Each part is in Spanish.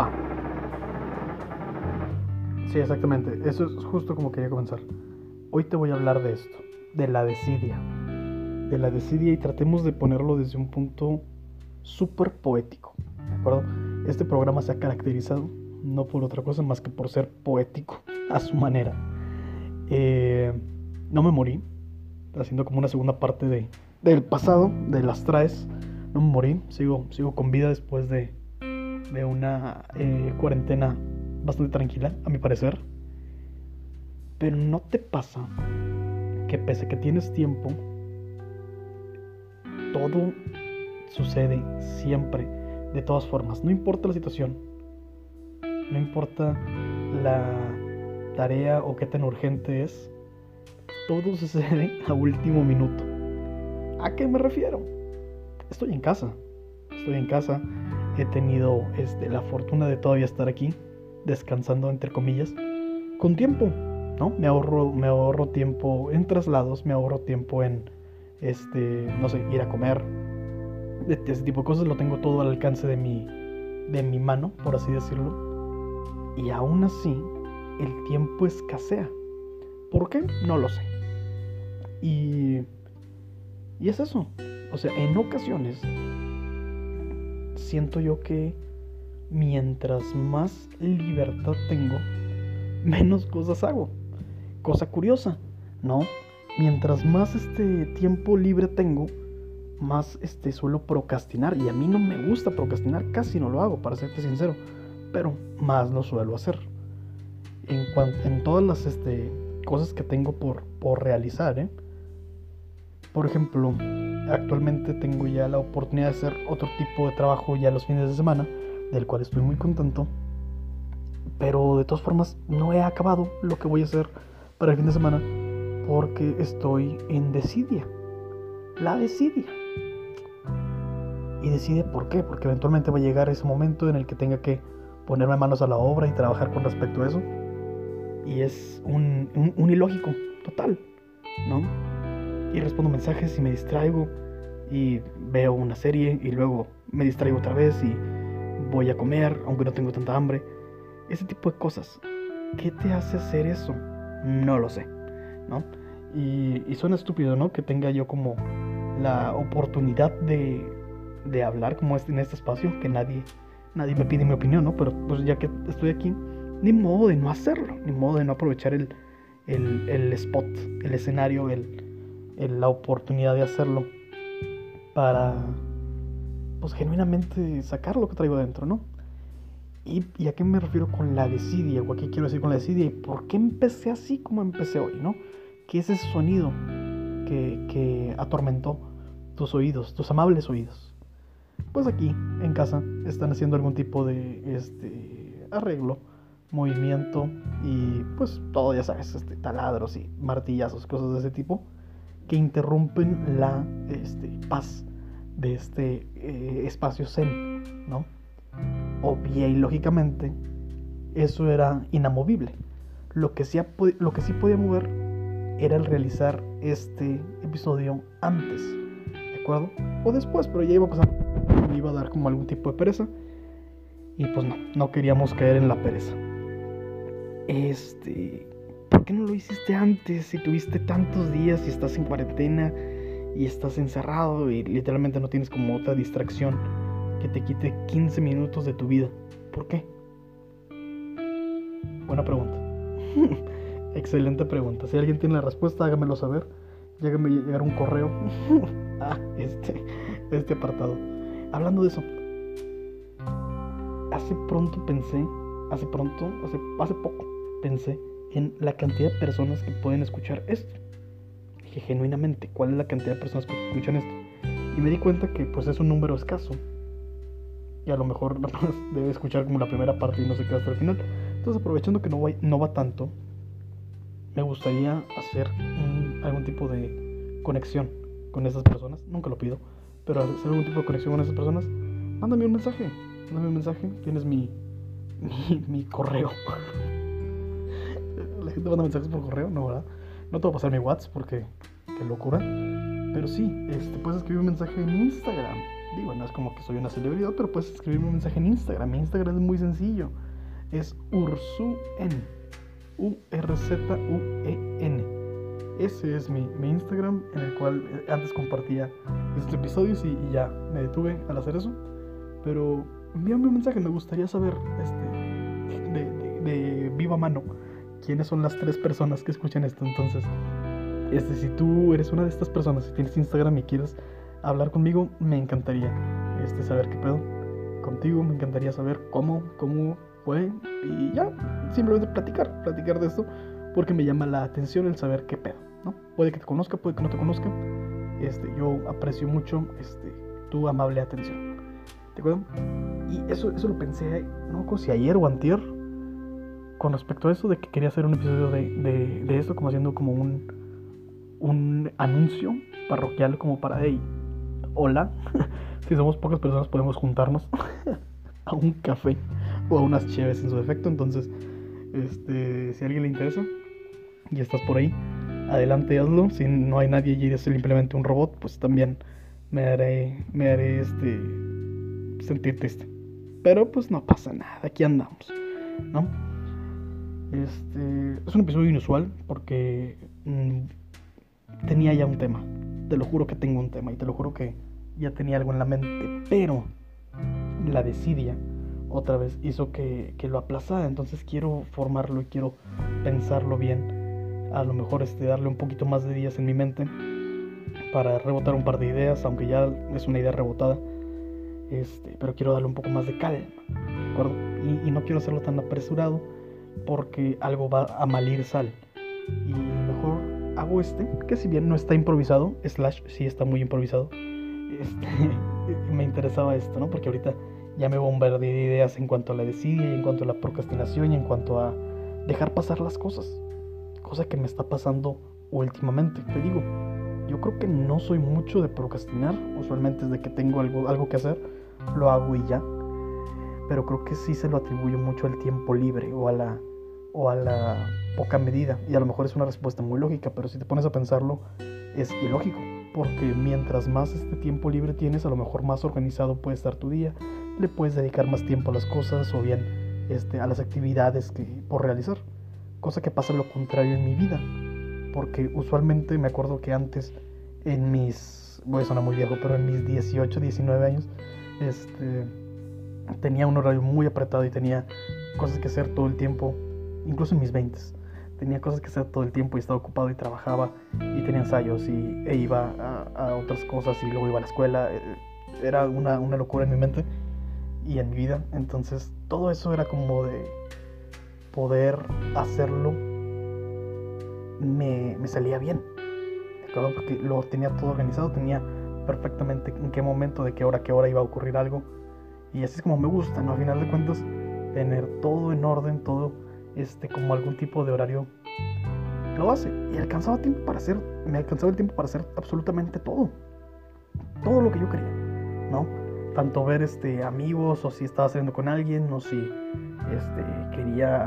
Va. Sí, exactamente. Eso es justo como quería comenzar. Hoy te voy a hablar de esto, de la desidia. De la desidia y tratemos de ponerlo desde un punto súper poético. ¿De acuerdo? Este programa se ha caracterizado no por otra cosa más que por ser poético a su manera. Eh, no me morí, haciendo como una segunda parte de, del pasado, de las traes. No me morí, sigo, sigo con vida después de, de una eh, cuarentena bastante tranquila, a mi parecer. Pero no te pasa que pese a que tienes tiempo, todo sucede siempre, de todas formas. No importa la situación, no importa la tarea o qué tan urgente es, todo sucede a último minuto. ¿A qué me refiero? Estoy en casa, estoy en casa, he tenido este, la fortuna de todavía estar aquí, descansando entre comillas, con tiempo, ¿no? Me ahorro, me ahorro tiempo en traslados, me ahorro tiempo en, este, no sé, ir a comer, ese tipo de cosas lo tengo todo al alcance de mi, de mi mano, por así decirlo. Y aún así, el tiempo escasea. ¿Por qué? No lo sé. Y, y es eso. O sea, en ocasiones siento yo que mientras más libertad tengo, menos cosas hago. Cosa curiosa, ¿no? Mientras más este tiempo libre tengo, más este suelo procrastinar y a mí no me gusta procrastinar, casi no lo hago para serte sincero, pero más lo suelo hacer. En, en todas las este, cosas que tengo por, por realizar, ¿eh? Por ejemplo, actualmente tengo ya la oportunidad de hacer otro tipo de trabajo ya los fines de semana, del cual estoy muy contento. Pero de todas formas no he acabado lo que voy a hacer para el fin de semana porque estoy en desidia. La desidia. Y decide por qué, porque eventualmente va a llegar ese momento en el que tenga que ponerme manos a la obra y trabajar con respecto a eso. Y es un, un, un ilógico, total, ¿no? Y respondo mensajes y me distraigo y veo una serie y luego me distraigo otra vez y voy a comer, aunque no tengo tanta hambre. Ese tipo de cosas. ¿Qué te hace hacer eso? No lo sé, ¿no? Y, y suena estúpido, ¿no? Que tenga yo como la oportunidad de, de hablar como este, en este espacio, que nadie, nadie me pide mi opinión, ¿no? Pero pues ya que estoy aquí, ni modo de no hacerlo, ni modo de no aprovechar el, el, el spot, el escenario, el, la oportunidad de hacerlo para, pues genuinamente sacar lo que traigo dentro, ¿no? ¿Y, ¿Y, a qué me refiero con la desidia? ¿O a qué quiero decir con la desidia? ¿Y por qué empecé así como empecé hoy, no? ¿Qué es ese sonido que, que atormentó tus oídos, tus amables oídos? Pues aquí, en casa, están haciendo algún tipo de este, arreglo, movimiento y pues todo, ya sabes, este, taladros y martillazos, cosas de ese tipo, que interrumpen la este, paz de este eh, espacio zen, ¿no? Obvia y lógicamente, eso era inamovible. Lo que, sí, lo que sí podía mover era el realizar este episodio antes, ¿de acuerdo? O después, pero ya iba a pasar, iba a dar como algún tipo de pereza. Y pues no, no queríamos caer en la pereza. Este, ¿por qué no lo hiciste antes? Si tuviste tantos días y estás en cuarentena y estás encerrado y literalmente no tienes como otra distracción que te quite 15 minutos de tu vida. ¿Por qué? Buena pregunta. Excelente pregunta. Si alguien tiene la respuesta, hágamelo saber. Llégueme llegar un correo a este, este apartado. Hablando de eso, hace pronto pensé, hace pronto, hace, hace poco pensé en la cantidad de personas que pueden escuchar esto dije genuinamente cuál es la cantidad de personas que escuchan esto. Y me di cuenta que pues es un número escaso. Y a lo mejor nada más debe escuchar como la primera parte y no se queda hasta el final. Entonces aprovechando que no va, no va tanto, me gustaría hacer un, algún tipo de conexión con esas personas. Nunca lo pido, pero hacer algún tipo de conexión con esas personas. Mándame un mensaje. Mándame un mensaje. Tienes mi, mi correo. La gente manda mensajes por correo, ¿no, verdad? No te voy a pasar mi WhatsApp porque qué locura. Pero sí, este, puedes escribir un mensaje en Instagram. Digo, no es como que soy una celebridad, pero puedes escribirme un mensaje en Instagram. Mi Instagram es muy sencillo. Es ursuen. U-R-Z-U-E-N. Ese es mi, mi, Instagram en el cual eh, antes compartía estos episodios y, ya me detuve al hacer eso. Pero envíame un mensaje, me gustaría saber este, de, de, viva mano quiénes son las tres personas que escuchan esto. Entonces, este, si tú eres una de estas personas, si tienes Instagram y quieres hablar conmigo, me encantaría este, saber qué pedo contigo, me encantaría saber cómo, cómo fue y ya, simplemente platicar, platicar de esto, porque me llama la atención el saber qué pedo, ¿no? Puede que te conozca, puede que no te conozca, este, yo aprecio mucho este, tu amable atención, ¿de acuerdo? Y eso, eso lo pensé, no si ayer o antier, con respecto a eso, de que quería hacer un episodio de, de, de esto, como haciendo como un, un anuncio parroquial como para, hey, hola, si somos pocas personas podemos juntarnos a un café o a unas chéves en su defecto. Entonces, este, si a alguien le interesa y estás por ahí, adelante hazlo. Si no hay nadie y eres simplemente un robot, pues también me haré, me haré este, sentir triste. Pero pues no pasa nada, aquí andamos, ¿no? Este, es un episodio inusual porque mm, tenía ya un tema. Te lo juro que tengo un tema y te lo juro que ya tenía algo en la mente, pero la desidia otra vez hizo que, lo aplazara. Entonces quiero formarlo y quiero pensarlo bien. A lo mejor este, darle un poquito más de días en mi mente para rebotar un par de ideas, aunque ya es una idea rebotada. Este, pero quiero darle un poco más de calma, ¿de acuerdo? Y, no quiero hacerlo tan apresurado porque algo va a malir sal. Y mejor hago este, que si bien no está improvisado, slash sí está muy improvisado, este, me interesaba esto, ¿no? Porque ahorita ya me bombardeé de ideas en cuanto a la desidia y en cuanto a la procrastinación y en cuanto a dejar pasar las cosas. Cosa que me está pasando últimamente. Te digo, yo creo que no soy mucho de procrastinar. Usualmente es de que tengo algo, algo que hacer, lo hago y ya. Pero creo que sí se lo atribuyo mucho al tiempo libre o a la, o a la poca medida. Y a lo mejor es una respuesta muy lógica, pero si te pones a pensarlo, es ilógico. Porque mientras más este tiempo libre tienes, a lo mejor más organizado puede estar tu día, le puedes dedicar más tiempo a las cosas o bien este, a las actividades que por realizar. Cosa que pasa lo contrario en mi vida. Porque usualmente me acuerdo que antes, en mis, voy a sonar muy viejo, pero en mis 18, 19 años, este, tenía un horario muy apretado y tenía cosas que hacer todo el tiempo, incluso en mis 20. Tenía cosas que hacer todo el tiempo y estaba ocupado y trabajaba y tenía ensayos y, e iba a, a otras cosas y luego iba a la escuela. Eh, era una, una locura en mi mente y en mi vida. Entonces todo eso era como de poder hacerlo me, me salía bien. Porque lo tenía todo organizado, tenía perfectamente en qué momento, de qué hora, qué hora iba a ocurrir algo. Y así es como me gusta, ¿no? A final de cuentas, tener todo en orden, todo este, como algún tipo de horario lo hace. Y alcanzaba tiempo para hacer, me alcanzaba el tiempo para hacer absolutamente todo. Todo lo que yo quería, ¿no? tanto ver este, amigos o si estaba saliendo con alguien o si este, quería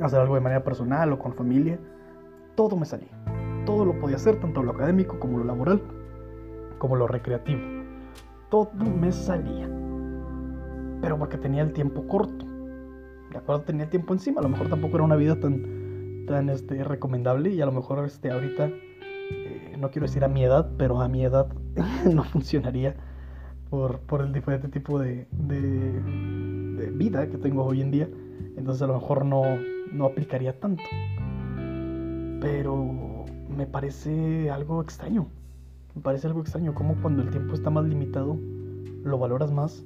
hacer algo de manera personal o con familia. Todo me salía. Todo lo podía hacer, tanto lo académico como lo laboral, como lo recreativo. Todo me salía. Pero porque tenía el tiempo corto. De acuerdo, tenía el tiempo encima. A lo mejor tampoco era una vida tan, tan este, recomendable y a lo mejor este, ahorita, eh, no quiero decir a mi edad, pero a mi edad no funcionaría por, por el diferente tipo de, de, vida que tengo hoy en día. Entonces a lo mejor no, no aplicaría tanto. Pero me parece algo extraño. Me parece algo extraño como cuando el tiempo está más limitado, lo valoras más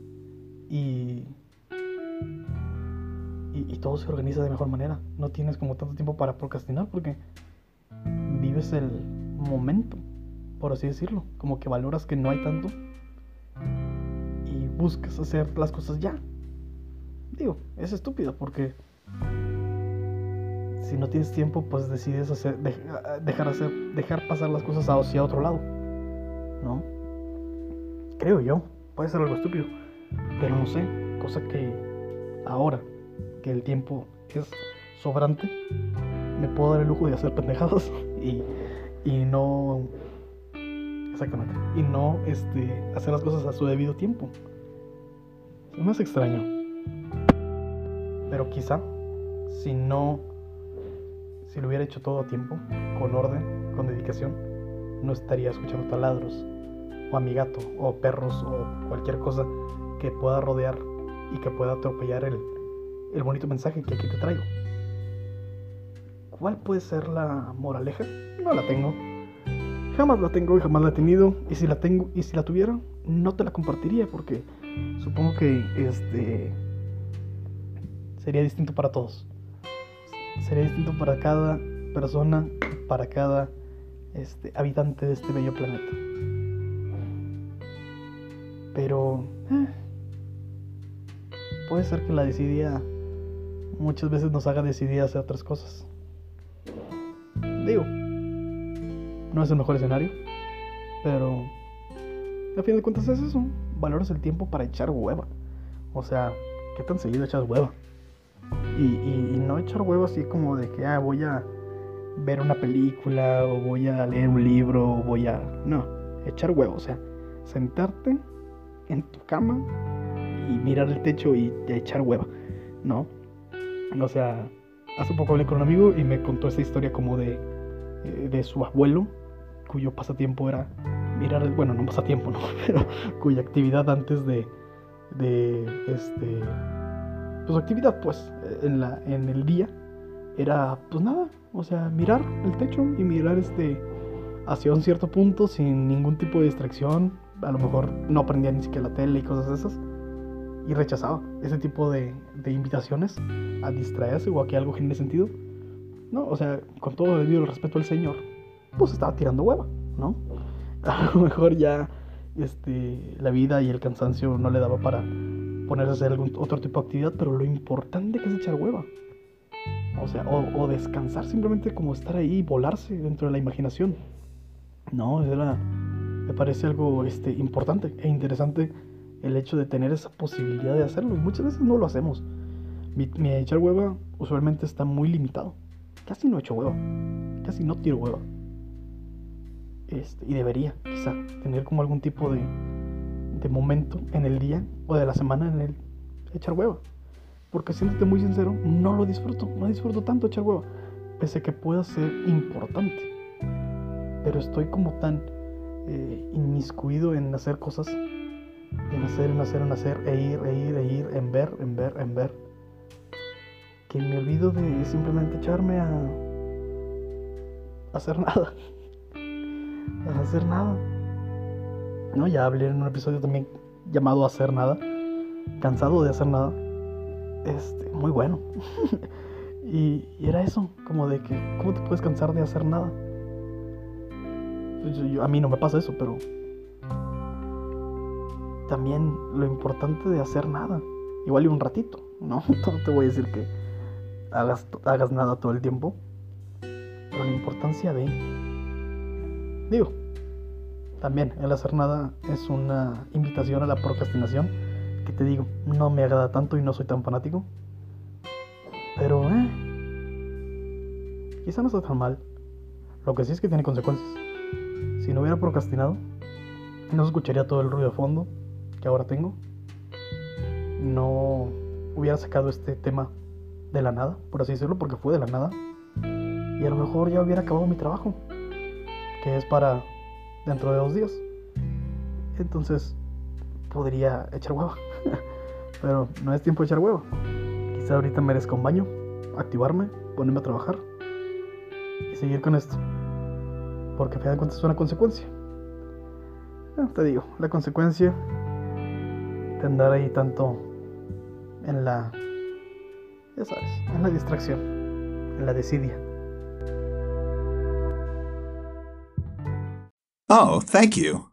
y, y, todo se organiza de mejor manera. No tienes como tanto tiempo para procrastinar porque vives el momento, por así decirlo. Como que valoras que no hay tanto y buscas hacer las cosas ya. Digo, es estúpido porque si no tienes tiempo, pues decides hacer, dejar, hacer, dejar pasar las cosas hacia otro lado. ¿No? Creo yo. Puede ser algo estúpido. Pero no sé. Cosa que ahora que el tiempo es sobrante, me puedo dar el lujo de hacer pendejadas y, y no Exactamente. Y no este, hacer las cosas a su debido tiempo. Es más extraño. Pero quizá, si no, si lo hubiera hecho todo a tiempo, con orden, con dedicación, no estaría escuchando taladros, o a mi gato, o perros, o cualquier cosa que pueda rodear y que pueda atropellar el, el bonito mensaje que aquí te traigo. ¿Cuál puede ser la moraleja? No la tengo. Jamás la tengo y jamás la he tenido. Y si la tengo y si la tuviera, no te la compartiría porque supongo que este sería distinto para todos. Sería distinto para cada persona, para cada este, habitante de este bello planeta. Pero puede ser que la decidia muchas veces nos haga decidir hacer otras cosas. Digo, no es el mejor escenario, pero a fin de cuentas es eso. Valoras el tiempo para echar hueva. O sea, ¿qué tan seguido echas hueva? Y, no echar hueva así como de que ah, voy a ver una película o voy a leer un libro o voy a... No, echar hueva, o sea, sentarte en tu cama y mirar el techo y, echar hueva, ¿no? O sea, hace poco hablé con un amigo y me contó esta historia como de, eh, de su abuelo, cuyo pasatiempo era mirar, bueno, no pasatiempo, ¿no? Pero cuya actividad antes de, de este, pues actividad, pues, en, la, en el día era, pues nada, o sea, mirar el techo y mirar este, hacia un cierto punto sin ningún tipo de distracción. A lo mejor no aprendía ni siquiera la tele y cosas esas. Y rechazaba ese tipo de, de invitaciones a distraerse o a que algo genere sentido. No, o sea, con todo debido al respeto al Señor, pues estaba tirando hueva, ¿no? A lo mejor ya este, la vida y el cansancio no le daba para ponerse a hacer algún otro tipo de actividad, pero lo importante que es echar hueva. O sea, o, descansar simplemente como estar ahí y volarse dentro de la imaginación. No, era, me parece algo este, importante e interesante el hecho de tener esa posibilidad de hacerlo. Muchas veces no lo hacemos. Mi, echar hueva usualmente está muy limitado. Casi no echo hueva. Casi no tiro hueva. Este, y debería, quizá, tener como algún tipo de, de momento en el día o de la semana en el echar hueva. Porque siéntete muy sincero, no lo disfruto, no disfruto tanto echar hueva, pese a que pueda ser importante. Pero estoy como tan eh, inmiscuido en hacer cosas, en hacer, en hacer, en hacer, e ir, e ir, e ir, en ver, en ver, en ver, que me olvido de simplemente echarme a, a hacer nada. a hacer nada. No, ya hablé en un episodio también llamado Hacer Nada. Cansado de hacer nada. Este, muy bueno. y, era eso, como de que, ¿cómo te puedes cansar de hacer nada? a mí no me pasa eso, pero también lo importante de hacer nada. Igual y un ratito, ¿no? No te voy a decir que hagas, hagas nada todo el tiempo. Pero la importancia de... Digo, también el hacer nada es una invitación a la procrastinación que te digo, no me agrada tanto y no soy tan fanático. Pero, eh, quizá no está tan mal. Lo que sí es que tiene consecuencias. Si no hubiera procrastinado, no escucharía todo el ruido de fondo que ahora tengo. No hubiera sacado este tema de la nada, por así decirlo, porque fue de la nada. Y a lo mejor ya hubiera acabado mi trabajo, que es para dentro de dos días. Entonces podría echar huevo. Pero no es tiempo de echar huevo. Quizá ahorita merezca un baño, activarme, ponerme a trabajar y seguir con esto. Porque a fin de cuentas es una consecuencia. Ah, te digo, la consecuencia de andar ahí tanto en la, ya sabes, en la distracción, en la desidia. Oh, thank you.